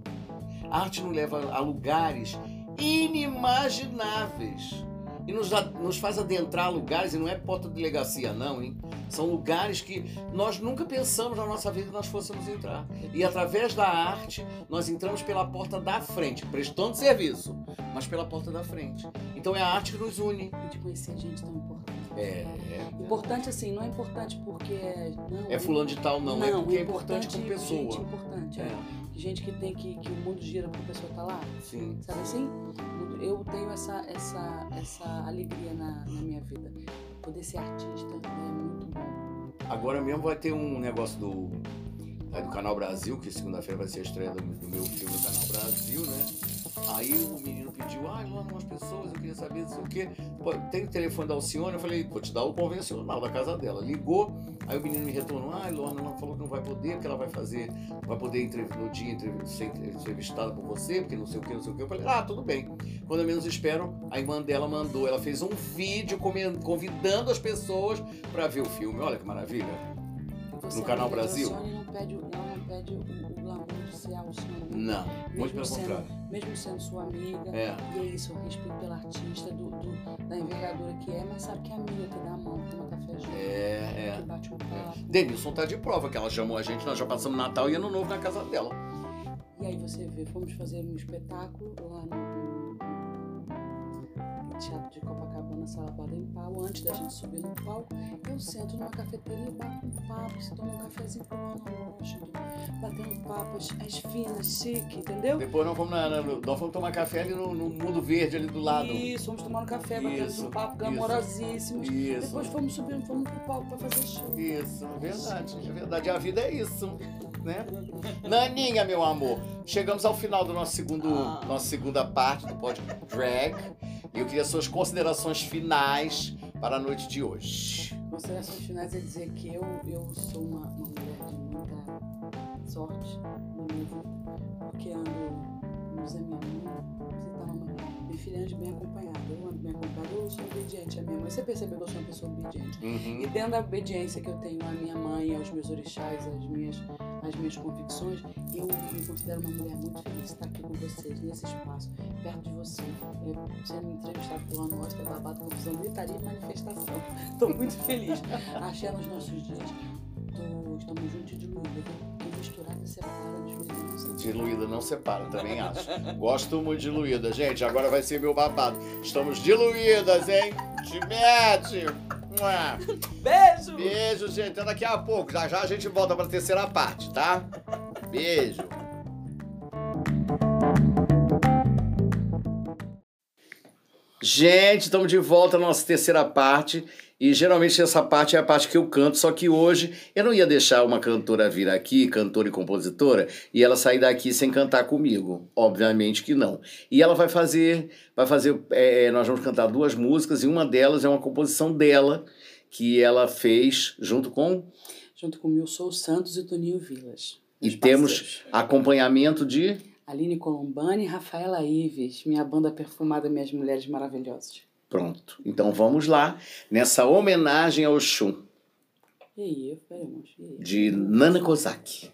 A arte nos leva a lugares inimagináveis e nos, nos faz adentrar lugares, e não é porta de delegacia, não, hein? São lugares que nós nunca pensamos na nossa vida que nós fôssemos entrar. E através da arte, nós entramos pela porta da frente, prestando serviço, mas pela porta da frente. Então é a arte que nos une. E de conhecer gente tão importante. É, é. Importante assim, não é importante porque é. Não, É fulano de tal, não, é porque é importante como Gente pessoa. importante, é. É, Gente que tem que, que o mundo gira porque a pessoa tá lá. sim. Sabe assim? Eu tenho essa, essa, essa alegria na, na minha vida. Poder ser artista é muito bom. Agora mesmo vai ter um negócio do, do Canal Brasil, que segunda-feira vai ser a estreia do, do meu filme no Canal Brasil, né? Aí o menino pediu, ah, lá umas pessoas, eu queria saber, não sei o quê. Tem o telefone da Alcione? Eu falei, vou te dar o convencional da casa dela. Ligou, aí o menino me retornou, ah, Lorna, ela falou que não vai poder, porque ela vai fazer, vai poder no dia ser entrevistada por você, porque não sei o que, não sei o que. Eu falei, ah, tudo bem. Quando eu menos espero, a irmã dela mandou, ela fez um vídeo convidando as pessoas para ver o filme. Olha que maravilha. Você, No Canal Brasil? Alcione, não pede, não pede o, o né? Não, muito pelo sendo- contrário. Mesmo sendo sua amiga. É. E é isso, eu respeito pela artista, do, do- da envergadura que é, mas sabe que é amiga, que dá a mão, toma café junto, É, que é. bate um papo. Denilson tá de prova, que ela chamou a gente, nós já passamos Natal e Ano Novo na casa dela. E aí você vê, fomos fazer um espetáculo lá no- no Teatro de Copacabana, Sala Baden Pau. Antes da gente subir no palco, eu sento numa cafeteria e bato um papo, se toma um cafezinho com o Washington, batendo papo, as, as finas, chique, entendeu? Depois nós fomos, na, na- nós fomos tomar café ali no, no Mundo Verde, ali do lado. Isso, fomos tomar um café, batendo Isso, um papo glamorosíssimos. Isso. Depois fomos subindo, fomos pro palco pra fazer show. Isso, é verdade, é verdade. A vida é isso, né? Naninha, meu amor, chegamos ao final do nosso segundo, Ah. nossa segunda parte do podcast Drag. E eu queria suas considerações finais para a noite de hoje. Considerações finais é dizer que eu, eu sou uma, uma mulher de muita sorte na minha vida, porque ando, como diz filha ande bem acompanhada. Eu ando bem acompanhada, eu sou obediente à minha mãe. Você percebeu que eu sou uma pessoa obediente. E Uhum. dentro da obediência que eu tenho à minha mãe, aos meus orixás, às minhas, às minhas convicções, eu me considero uma mulher muito feliz de estar aqui com vocês, nesse espaço, perto de você, é, sendo entrevistada pelo ano Oscar, babado, confusão, gritaria e manifestação. Estou muito feliz. Axé nos nossos dias. Tô, estamos juntos de novo. Porque misturada e separada nos meninos. Diluída não separa, também acho. Gosto muito de diluída. Gente, agora vai ser meu babado. Estamos diluídas, hein? Te mete! Beijo! Beijo, gente. Até daqui a pouco. Já já a gente volta para a terceira parte, tá? Beijo. Gente, estamos de volta na nossa terceira parte. E geralmente essa parte é a parte que eu canto, só que hoje eu não ia deixar uma cantora vir aqui, cantora e compositora, e ela sair daqui sem cantar comigo. Obviamente que não. E ela vai fazer, vai fazer, é, nós vamos cantar duas músicas, e uma delas é uma composição dela, que ela fez junto com. Junto com o Milson Santos e Toninho Vilas. E meus temos parceiros. acompanhamento de. Aline Colombani e Rafaela Ives, minha banda perfumada Minhas Mulheres Maravilhosas. Pronto. Então vamos lá, nessa homenagem ao Xum, E aí, esperamos. E aí? de Nana Kozak.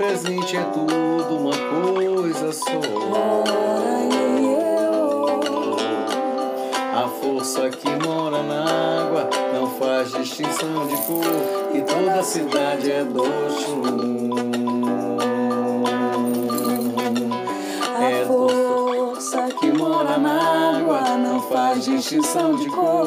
Presente é tudo uma coisa só. A força que mora na água não faz distinção de cor e toda a cidade é do É força que mora na água não faz distinção de cor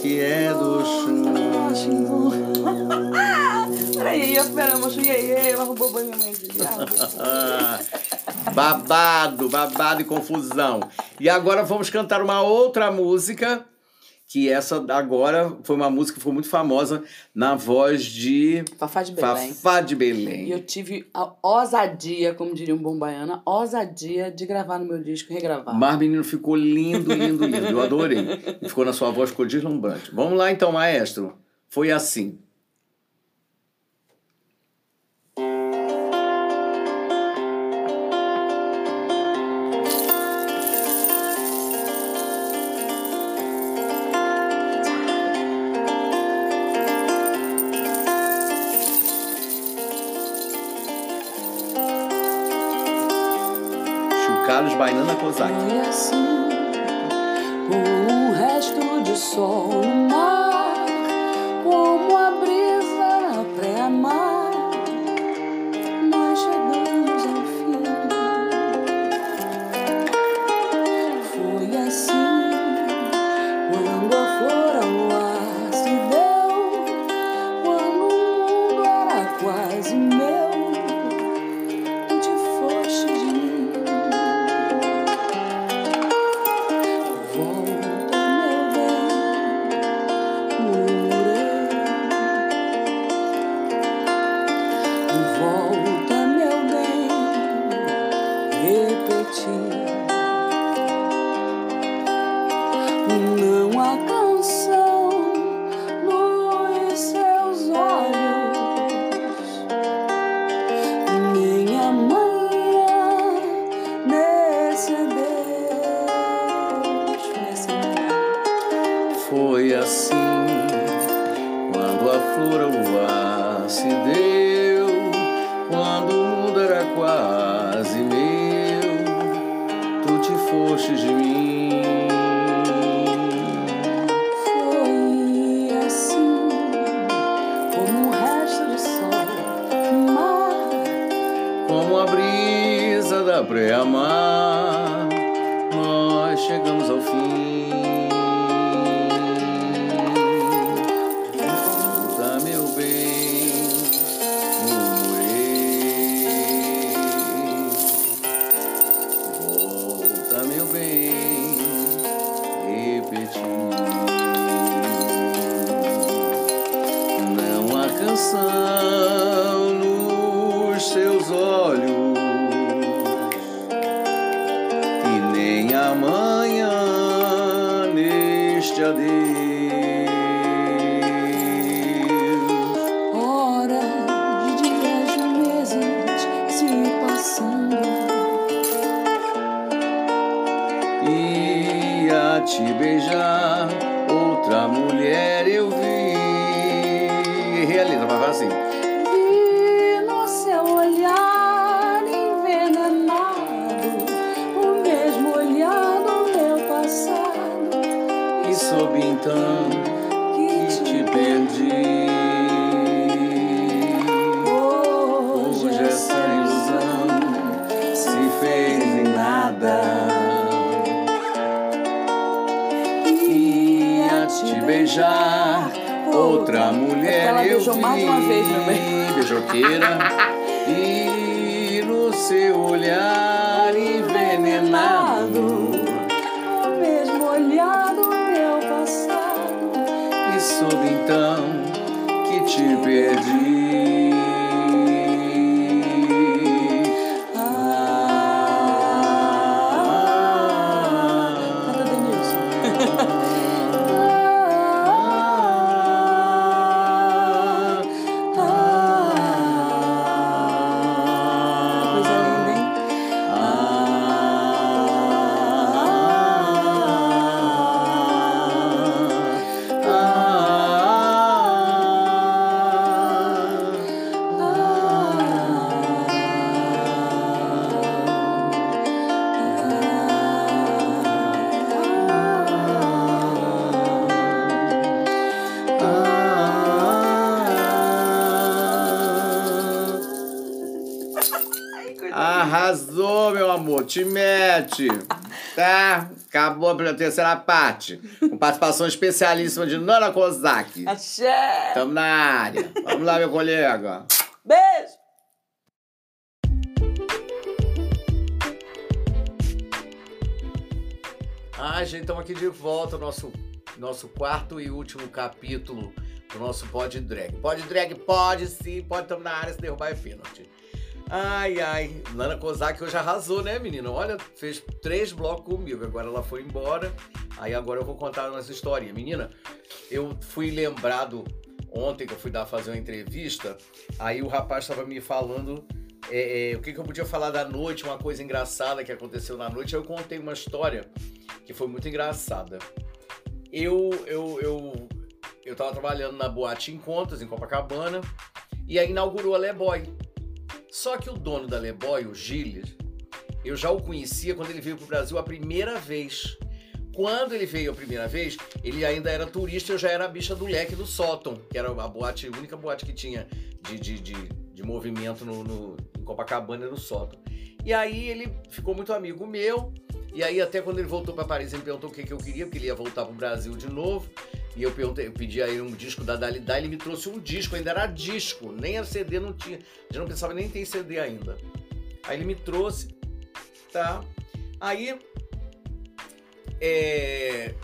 que é do chum. Peraí, esperamos o Iê, ela roubou banho minha mãe. babado, babado e confusão. E agora vamos cantar uma outra música que essa agora foi uma música que foi muito famosa na voz de Fafá de Belém. Fafá de Belém. E eu tive a ousadia, como diria um bom baiana, ousadia de gravar no meu disco e regravar. Mar Menino ficou lindo, lindo, lindo. Eu adorei. E ficou na sua voz, ficou deslumbrante. Vamos lá então, maestro. Foi assim. Carlos Bainana Kozak. Foi assim, com um resto de sol 也不轻。Errei a letra, mas assim. Te mete. Tá? Acabou a terceira parte. Com participação especialíssima de Nana Kozak. Axé! Tamo na área. Vamos lá, meu colega. Beijo! Ah, gente, estamos aqui de volta, nosso, nosso quarto e último capítulo do nosso Pod Drag. Pod Drag pode sim, pode estar na área se derrubar é pênalti. Ai, ai, Nana Kozak hoje arrasou, né, menina? Olha, fez três blocos comigo, agora ela foi embora, aí agora eu vou contar a nossa historinha. Menina, eu fui lembrado ontem que eu fui dar fazer uma entrevista, aí o rapaz estava me falando é, é, o que, que eu podia falar da noite, uma coisa engraçada que aconteceu na noite. Eu contei uma história que foi muito engraçada. Eu, eu, eu, eu tava trabalhando na Boate Encontros, em Copacabana, e aí inaugurou a Leboy. Só que o dono da Leboy, o Gilles, eu já o conhecia quando ele veio pro Brasil a primeira vez. Quando ele veio a primeira vez, ele ainda era turista e eu já era a bicha do leque do Sóton, que era a boate, a única boate que tinha de, de, de, de movimento no, no, em Copacabana no Sóton. E aí ele ficou muito amigo meu, e aí até quando ele voltou para Paris, ele perguntou o que, que eu queria, porque ele ia voltar pro Brasil de novo. E eu, perguntei, eu pedi a ele um disco da Dalida, ele me trouxe um disco, ainda era disco, nem a CD não tinha. Já não pensava nem ter CD ainda. Aí ele me trouxe, tá? Aí é,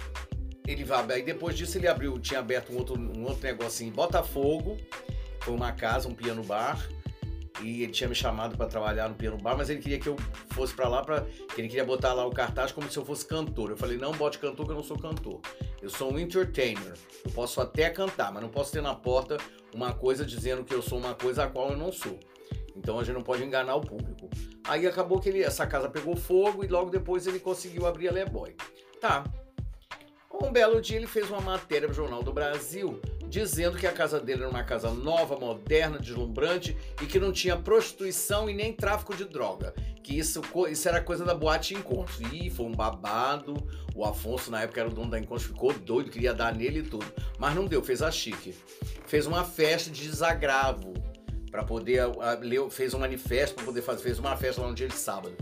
ele vai, aí depois disso ele abriu, tinha aberto um outro, um outro negócio em Botafogo, foi uma casa, um piano bar, e ele tinha me chamado para trabalhar no piano bar, mas ele queria que eu fosse para lá para ele queria botar lá o cartaz como se eu fosse cantor. Eu falei: "Não, bote cantor que eu não sou cantor. Eu sou um entertainer. Eu posso até cantar, mas não posso ter na porta uma coisa dizendo que eu sou uma coisa a qual eu não sou. Então a gente não pode enganar o público. Aí acabou que ele, essa casa pegou fogo e logo depois ele conseguiu abrir a Leboy. Tá. Um belo dia ele fez uma matéria no Jornal do Brasil dizendo que a casa dele era uma casa nova, moderna, deslumbrante e que não tinha prostituição e nem tráfico de droga. Que isso, isso era coisa da boate Encontros. E foi um babado. O Afonso, na época, era o dono da Encontros, ficou doido, queria dar nele e tudo. Mas não deu, fez a chique. Fez uma festa de desagravo para poder. Fez um manifesto para poder fazer. Fez uma festa lá no dia de sábado.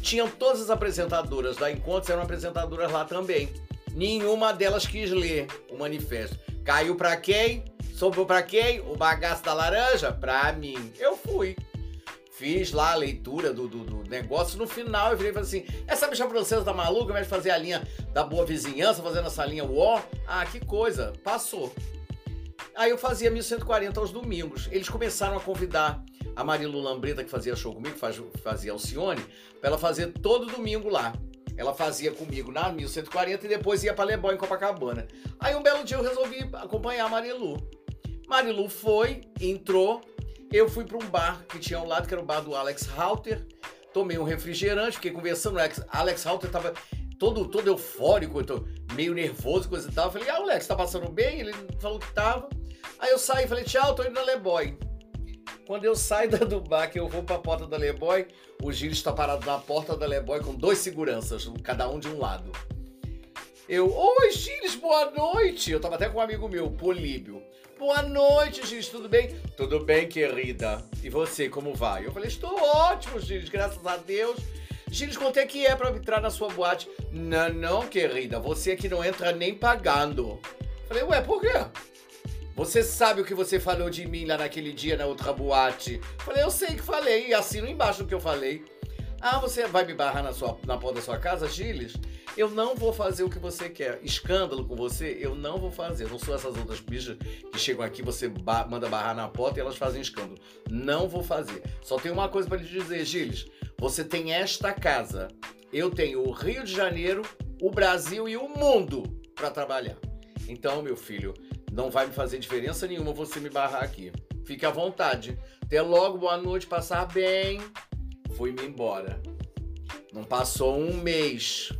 Tinham todas as apresentadoras da Encontros, eram apresentadoras lá também. Nenhuma delas quis ler o manifesto. Caiu pra quem? Sobrou pra quem? O bagaço da laranja? Pra mim. Eu fui. Fiz lá a leitura do, do, do negócio. No final eu virei e falei assim: essa bicha francesa tá maluca, de fazer a linha da boa vizinhança, fazendo essa linha UO. Ah, que coisa. Passou. Aí eu fazia 1140 aos domingos. Eles começaram a convidar a Marilu Lambreta, que fazia show comigo, fazia Alcione, pra ela fazer todo domingo lá. Ela fazia comigo na 1140 e depois ia pra Lebó em Copacabana. Aí um belo dia eu resolvi acompanhar a Marilu. Marilu foi, entrou, eu fui para um bar que tinha ao lado, que era o bar do Alex Halter. Tomei um refrigerante, fiquei conversando. O Alex Halter tava todo, todo eufórico, eu tô meio nervoso, coisa e tal. Eu falei, ah, Alex, tá passando bem? Ele falou que tava. Aí eu saí e falei, tchau, tô indo na Leboy. Quando eu saio da bar, que eu vou pra porta da Leboy, o Gil está parado na porta da Leboy com dois seguranças, cada um de um lado. Eu, oi, Gilles, boa noite. Eu tava até com um amigo meu, Políbio. Boa noite, Gilles, tudo bem? Tudo bem, querida. E você, como vai? Eu falei, estou ótimo, Gilles, graças a Deus. Gilles, quanto é que é pra entrar na sua boate? Não, não, querida, você aqui não entra nem pagando. Eu falei, ué, por quê? Você sabe o que você falou de mim lá naquele dia na outra boate? Falei, eu sei que falei, e assino embaixo o que eu falei. Ah, você vai me barrar na, sua, na porta da sua casa, Gilles? Eu não vou fazer o que você quer. Escândalo com você, eu não vou fazer. Não sou essas outras bichas que chegam aqui, você ba manda barrar na porta e elas fazem escândalo. Não vou fazer. Só tenho uma coisa para lhe dizer, Gilles. Você tem esta casa. Eu tenho o Rio de Janeiro, o Brasil e o mundo para trabalhar. Então, meu filho, não vai me fazer diferença nenhuma você me barrar aqui. Fique à vontade. Até logo, boa noite, passar bem fui-me embora. Não passou um mês.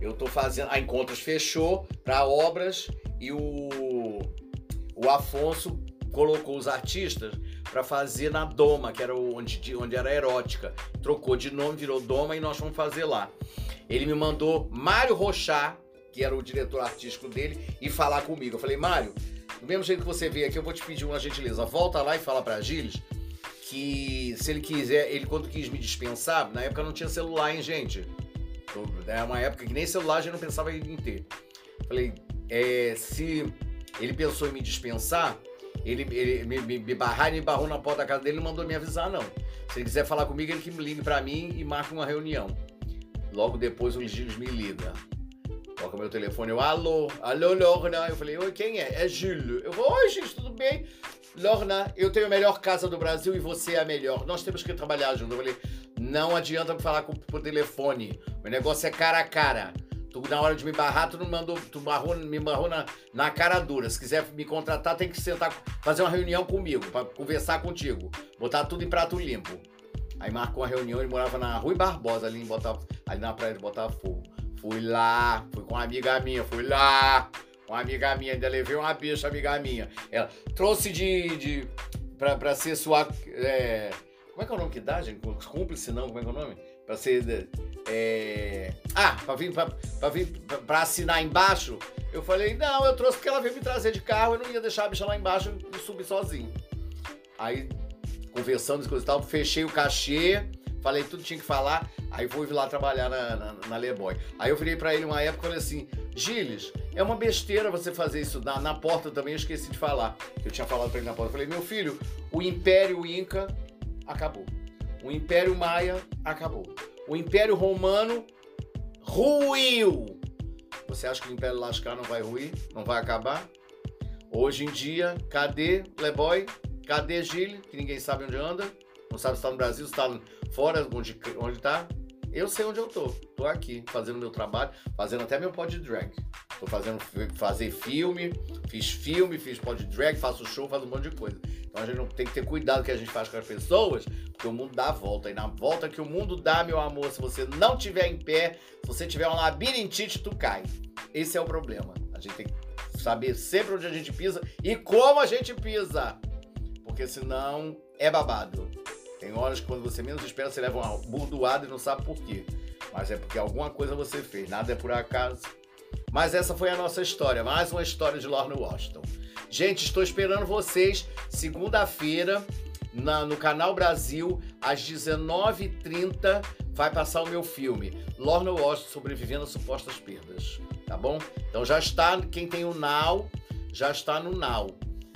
Eu tô fazendo. A Encontros fechou para obras e o, o Afonso colocou os artistas para fazer na Doma, que era onde, onde era erótica. Trocou de nome, virou Doma e nós vamos fazer lá. Ele me mandou Mário Rochá, que era o diretor artístico dele, e falar comigo. Eu falei, Mário, do mesmo jeito que você veio aqui, eu vou te pedir uma gentileza. Volta lá e fala pra Gilles que se ele quiser, ele quando quis me dispensar, na época não tinha celular, hein, gente? Era uma época que nem celular a gente não pensava em ter. Falei, é, se ele pensou em me dispensar, ele, ele me, me, me barrar, ele me barrou na porta da casa dele, não mandou me avisar, não. Se ele quiser falar comigo, ele que me ligue para mim e marque uma reunião. Logo depois o Gilles me liga. Toca meu telefone, eu, alô, alô, Lorna. Eu falei, oi, quem é? É Gilles. Eu vou, oi, Gilles, tudo bem? Lorna, eu tenho a melhor casa do Brasil e você é a melhor. Nós temos que trabalhar junto. Eu falei, não adianta me falar com, por telefone. O negócio é cara a cara. Tu, na hora de me barrar, tu não mandou, tu barrou, me barrou na, na cara dura. Se quiser me contratar, tem que sentar, fazer uma reunião comigo, para conversar contigo. Botar tudo em prato limpo. Aí marcou uma reunião, ele morava na Rui Barbosa, ali, em Botaf... ali na praia de Botafogo. Fui lá, fui com uma amiga minha, fui lá. Uma amiga minha, ainda levei uma bicha, amiga minha. Ela trouxe de. de pra, pra ser sua. É, como é que é o nome que dá, gente? Cúmplice não, como é que é o nome? Pra ser. É, ah, pra vir, pra, pra, vir pra, pra assinar embaixo. Eu falei, não, eu trouxe porque ela veio me trazer de carro, eu não ia deixar a bicha lá embaixo e subir sozinho. Aí, conversando coisa e tal, fechei o cachê, falei tudo tinha que falar, aí fui lá trabalhar na, na, na Leboy. Aí eu virei pra ele uma época e falei assim, Gilles, é uma besteira você fazer isso na, na porta também, eu esqueci de falar. Eu tinha falado pra ele na porta. Eu falei, meu filho, o Império Inca acabou. O Império Maia acabou. O Império Romano ruiu. Você acha que o Império Lascar não vai ruir? Não vai acabar? Hoje em dia, cadê Leboy? Cadê Gilles? Que ninguém sabe onde anda. Não sabe se está no Brasil, se está fora, onde, onde tá. Eu sei onde eu tô. Tô aqui, fazendo meu trabalho, fazendo até meu pod drag. Tô fazendo fazer filme, fiz filme, fiz pod drag, faço show, faço um monte de coisa. Então a gente não tem que ter cuidado que a gente faz com as pessoas, porque o mundo dá a volta. E na volta que o mundo dá, meu amor, se você não tiver em pé, se você tiver um labirintite, tu cai. Esse é o problema. A gente tem que saber sempre onde a gente pisa e como a gente pisa. Porque senão é babado. Tem horas que quando você menos espera, você leva uma burdoada e não sabe por quê. Mas é porque alguma coisa você fez, nada é por acaso. Mas essa foi a nossa história, mais uma história de Lorna Washington. Gente, estou esperando vocês segunda-feira no canal Brasil, às 19h30, vai passar o meu filme, Lorna Washington sobrevivendo a supostas perdas. Tá bom? Então já está, quem tem o Now, já está no Now,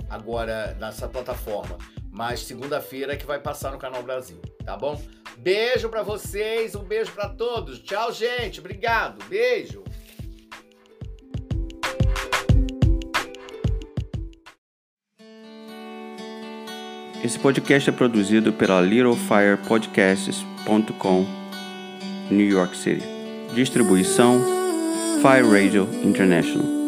agora nessa plataforma mas segunda-feira é que vai passar no Canal Brasil, tá bom? Beijo para vocês, um beijo para todos. Tchau, gente. Obrigado. Beijo. Esse podcast é produzido pela littlefirepodcasts.com, New York City. Distribuição Fire Radio International.